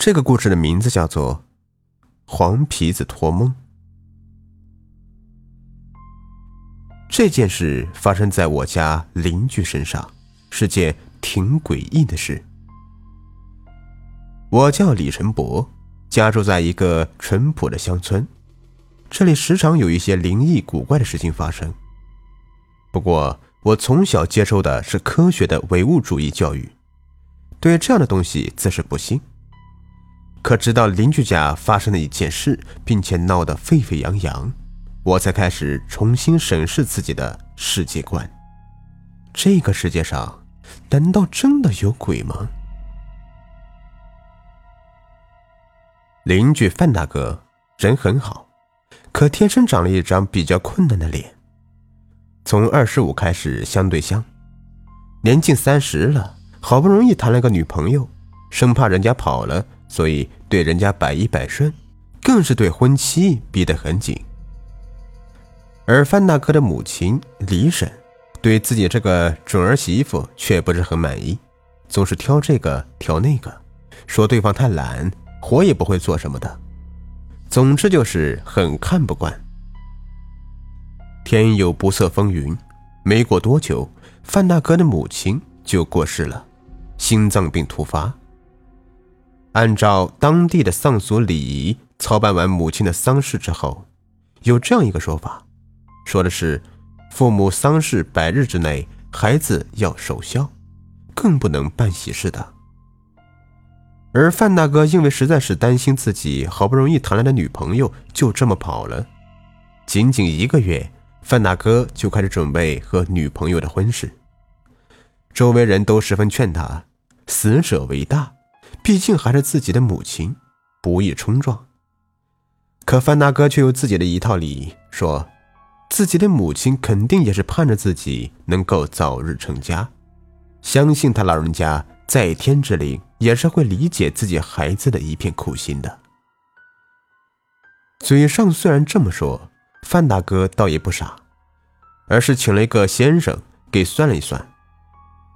这个故事的名字叫做《黄皮子托梦》。这件事发生在我家邻居身上，是件挺诡异的事。我叫李成博，家住在一个淳朴的乡村，这里时常有一些灵异古怪的事情发生。不过，我从小接受的是科学的唯物主义教育，对这样的东西自是不信。可直到邻居家发生了一件事，并且闹得沸沸扬扬，我才开始重新审视自己的世界观。这个世界上，难道真的有鬼吗？邻居范大哥人很好，可天生长了一张比较困难的脸。从二十五开始相对相，年近三十了，好不容易谈了个女朋友，生怕人家跑了。所以对人家百依百顺，更是对婚期逼得很紧。而范大哥的母亲李婶，对自己这个准儿媳妇却不是很满意，总是挑这个挑那个，说对方太懒，活也不会做什么的。总之就是很看不惯。天有不测风云，没过多久，范大哥的母亲就过世了，心脏病突发。按照当地的丧俗礼仪，操办完母亲的丧事之后，有这样一个说法，说的是父母丧事百日之内，孩子要守孝，更不能办喜事的。而范大哥因为实在是担心自己好不容易谈来的女朋友就这么跑了，仅仅一个月，范大哥就开始准备和女朋友的婚事。周围人都十分劝他，死者为大。毕竟还是自己的母亲，不易冲撞。可范大哥却有自己的一套礼仪，说自己的母亲肯定也是盼着自己能够早日成家，相信他老人家在天之灵也是会理解自己孩子的一片苦心的。嘴上虽然这么说，范大哥倒也不傻，而是请了一个先生给算了一算。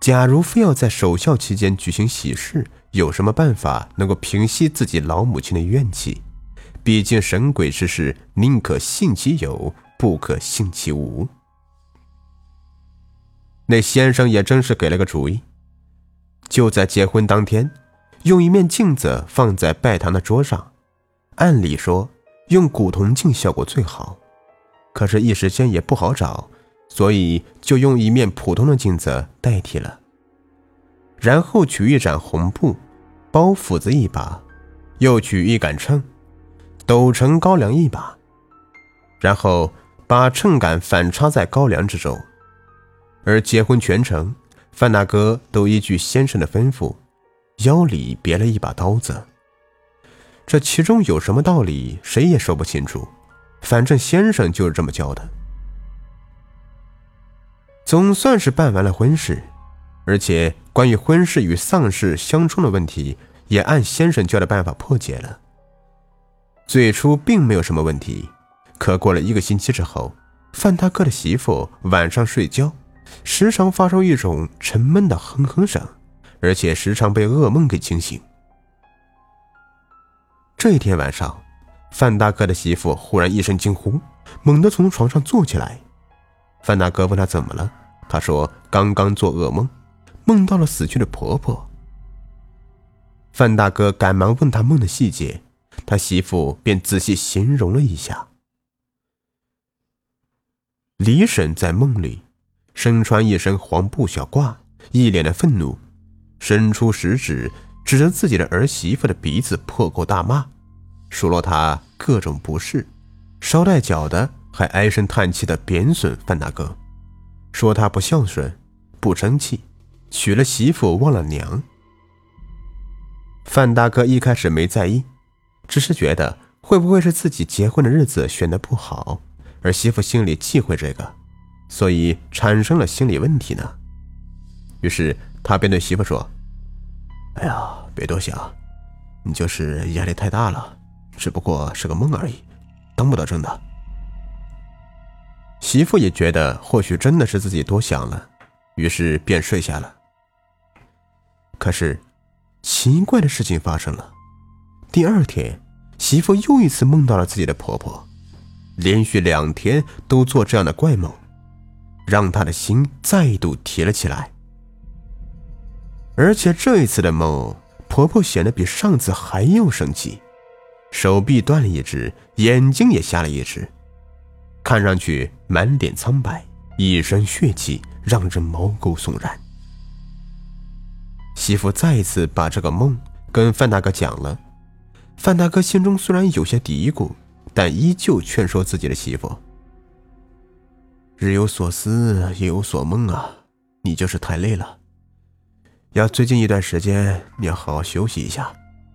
假如非要在守孝期间举行喜事，有什么办法能够平息自己老母亲的怨气？毕竟神鬼之事，宁可信其有，不可信其无。那先生也真是给了个主意，就在结婚当天，用一面镜子放在拜堂的桌上。按理说，用古铜镜效果最好，可是，一时间也不好找。所以就用一面普通的镜子代替了，然后取一盏红布，包斧子一把，又取一杆秤，斗成高粱一把，然后把秤杆反插在高粱之中。而结婚全程，范大哥都依据先生的吩咐，腰里别了一把刀子。这其中有什么道理，谁也说不清楚，反正先生就是这么教的。总算是办完了婚事，而且关于婚事与丧事相冲的问题，也按先生教的办法破解了。最初并没有什么问题，可过了一个星期之后，范大哥的媳妇晚上睡觉，时常发出一种沉闷的哼哼声，而且时常被噩梦给惊醒。这一天晚上，范大哥的媳妇忽然一声惊呼，猛地从床上坐起来。范大哥问他怎么了，他说刚刚做噩梦，梦到了死去的婆婆。范大哥赶忙问他梦的细节，他媳妇便仔细形容了一下。李婶在梦里身穿一身黄布小褂，一脸的愤怒，伸出食指指着自己的儿媳妇的鼻子破口大骂，数落她各种不是，捎带脚的。还唉声叹气的贬损范大哥，说他不孝顺、不争气，娶了媳妇忘了娘。范大哥一开始没在意，只是觉得会不会是自己结婚的日子选的不好，而媳妇心里忌讳这个，所以产生了心理问题呢。于是他便对媳妇说：“哎呀，别多想，你就是压力太大了，只不过是个梦而已，当不得真的。”媳妇也觉得或许真的是自己多想了，于是便睡下了。可是，奇怪的事情发生了，第二天，媳妇又一次梦到了自己的婆婆，连续两天都做这样的怪梦，让她的心再度提了起来。而且这一次的梦，婆婆显得比上次还要生气，手臂断了一只，眼睛也瞎了一只，看上去满脸苍白，一身血气，让人毛骨悚然。媳妇再一次把这个梦跟范大哥讲了。范大哥心中虽然有些嘀咕，但依旧劝说自己的媳妇：“日有所思，夜有所梦啊，你就是太累了。要最近一段时间，你要好好休息一下，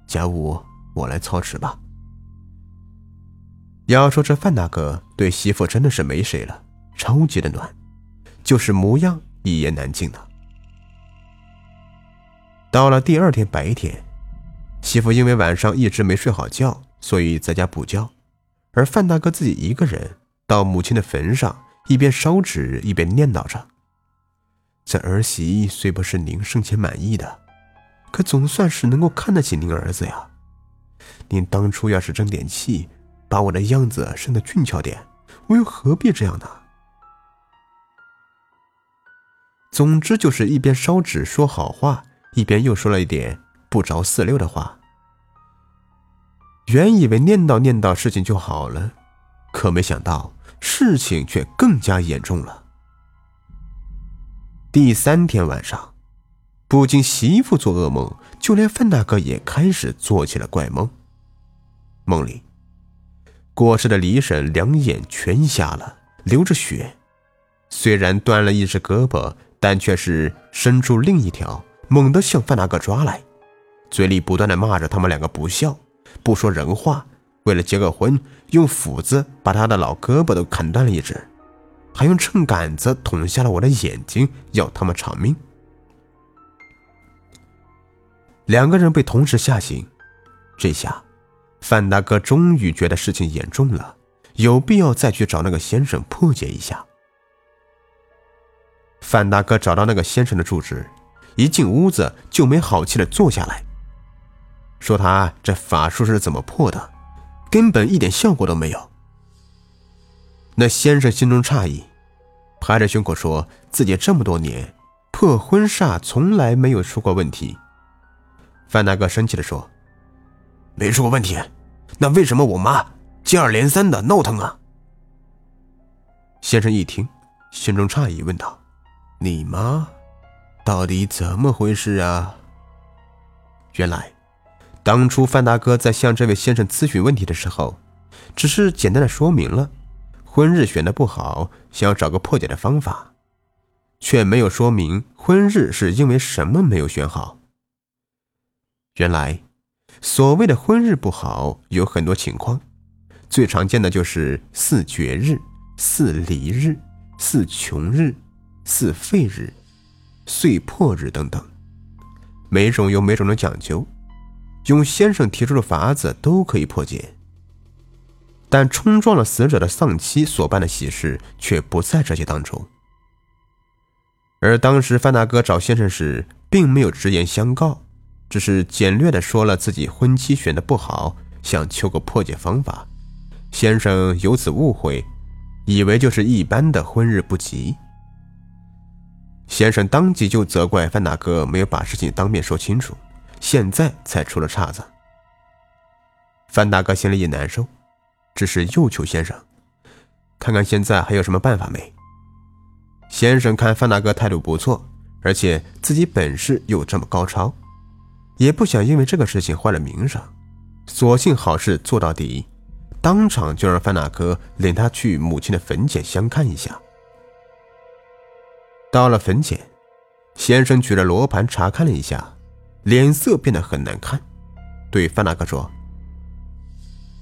家务我来操持吧。”要说这范大哥对媳妇真的是没谁了，超级的暖，就是模样一言难尽的。到了第二天白天。媳妇因为晚上一直没睡好觉，所以在家补觉，而范大哥自己一个人到母亲的坟上，一边烧纸一边念叨着：“这儿媳虽不是您生前满意的，可总算是能够看得起您儿子呀。您当初要是争点气，把我的样子生得俊俏点，我又何必这样呢？”总之就是一边烧纸说好话，一边又说了一点。不着四六的话，原以为念叨念叨事情就好了，可没想到事情却更加严重了。第三天晚上，不仅媳妇做噩梦，就连范大哥也开始做起了怪梦。梦里，过世的李婶两眼全瞎了，流着血，虽然断了一只胳膊，但却是伸出另一条，猛地向范大哥抓来。嘴里不断的骂着他们两个不孝，不说人话，为了结个婚，用斧子把他的老胳膊都砍断了一只，还用秤杆子捅瞎了我的眼睛，要他们偿命。两个人被同时吓醒，这下范大哥终于觉得事情严重了，有必要再去找那个先生破解一下。范大哥找到那个先生的住址，一进屋子就没好气的坐下来。说他这法术是怎么破的，根本一点效果都没有。那先生心中诧异，拍着胸口说自己这么多年破婚煞从来没有出过问题。范大哥生气的说：“没出过问题，那为什么我妈接二连三的闹腾啊？”先生一听，心中诧异，问道：“你妈到底怎么回事啊？”原来。当初范大哥在向这位先生咨询问题的时候，只是简单的说明了婚日选的不好，想要找个破解的方法，却没有说明婚日是因为什么没有选好。原来，所谓的婚日不好有很多情况，最常见的就是四绝日、四离日、四穷日、四废日、岁破日等等，每种有每种的讲究。用先生提出的法子都可以破解，但冲撞了死者的丧妻所办的喜事却不在这些当中。而当时范大哥找先生时，并没有直言相告，只是简略的说了自己婚期选的不好，想求个破解方法。先生由此误会，以为就是一般的婚日不吉。先生当即就责怪范大哥没有把事情当面说清楚。现在才出了岔子，范大哥心里也难受，只是又求先生，看看现在还有什么办法没。先生看范大哥态度不错，而且自己本事又这么高超，也不想因为这个事情坏了名声，索性好事做到底，当场就让范大哥领他去母亲的坟前相看一下。到了坟前，先生举着罗盘查看了一下。脸色变得很难看，对范大哥说：“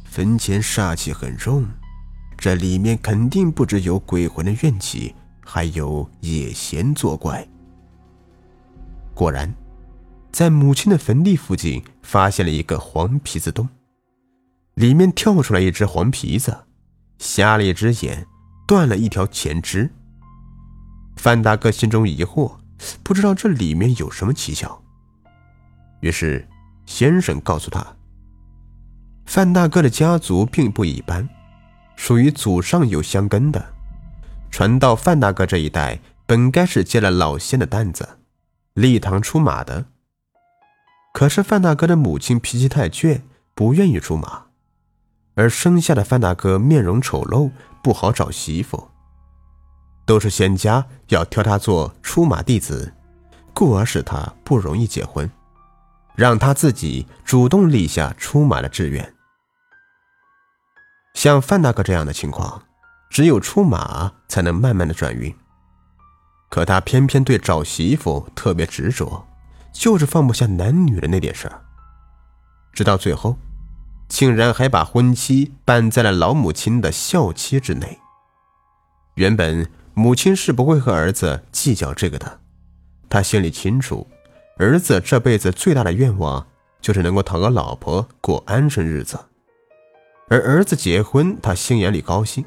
坟前煞气很重，这里面肯定不只有鬼魂的怨气，还有野仙作怪。”果然，在母亲的坟地附近发现了一个黄皮子洞，里面跳出来一只黄皮子，瞎了一只眼，断了一条前肢。范大哥心中疑惑，不知道这里面有什么蹊跷。于是，先生告诉他，范大哥的家族并不一般，属于祖上有香根的，传到范大哥这一代，本该是接了老仙的担子，立堂出马的。可是范大哥的母亲脾气太倔，不愿意出马，而生下的范大哥面容丑陋，不好找媳妇，都是仙家要挑他做出马弟子，故而使他不容易结婚，让他自己主动立下出马的志愿。像范大哥这样的情况，只有出马才能慢慢的转运，可他偏偏对找媳妇特别执着。就是放不下男女的那点事儿，直到最后，竟然还把婚期办在了老母亲的孝期之内。原本母亲是不会和儿子计较这个的，他心里清楚，儿子这辈子最大的愿望就是能够讨个老婆过安生日子。而儿子结婚，他心眼里高兴，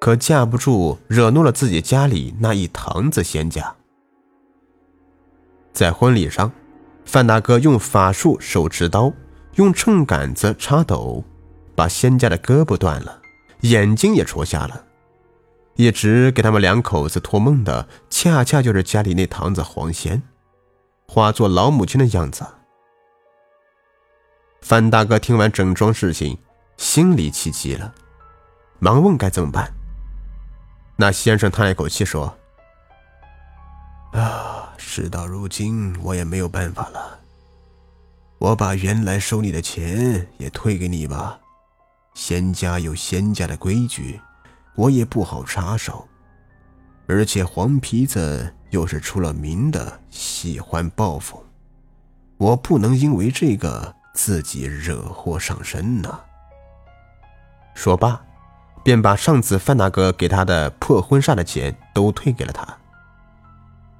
可架不住惹怒了自己家里那一堂子仙家，在婚礼上。范大哥用法术手持刀，用秤杆子插斗，把仙家的胳膊断了，眼睛也戳瞎了。一直给他们两口子托梦的，恰恰就是家里那堂子黄仙，化作老母亲的样子。范大哥听完整桩事情，心里气急了，忙问该怎么办。那先生叹一口气说：“啊。”事到如今，我也没有办法了。我把原来收你的钱也退给你吧。仙家有仙家的规矩，我也不好插手。而且黄皮子又是出了名的喜欢报复，我不能因为这个自己惹祸上身呐。说罢，便把上次范大哥给他的破婚纱的钱都退给了他。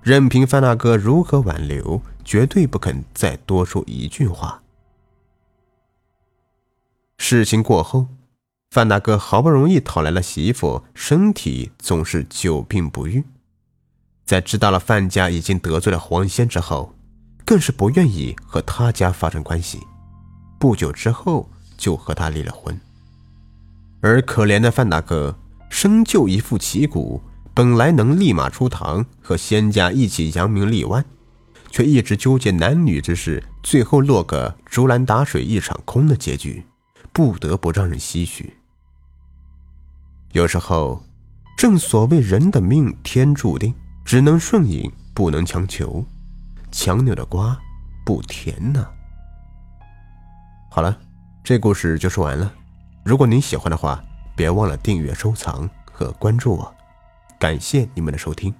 任凭范大哥如何挽留，绝对不肯再多说一句话。事情过后，范大哥好不容易讨来了媳妇，身体总是久病不愈。在知道了范家已经得罪了黄仙之后，更是不愿意和他家发生关系。不久之后，就和他离了婚。而可怜的范大哥，生就一副旗鼓。本来能立马出堂和仙家一起扬名立万，却一直纠结男女之事，最后落个竹篮打水一场空的结局，不得不让人唏嘘。有时候，正所谓人的命天注定，只能顺应，不能强求。强扭的瓜不甜呐。好了，这故事就说完了。如果您喜欢的话，别忘了订阅、收藏和关注我。感谢你们的收听。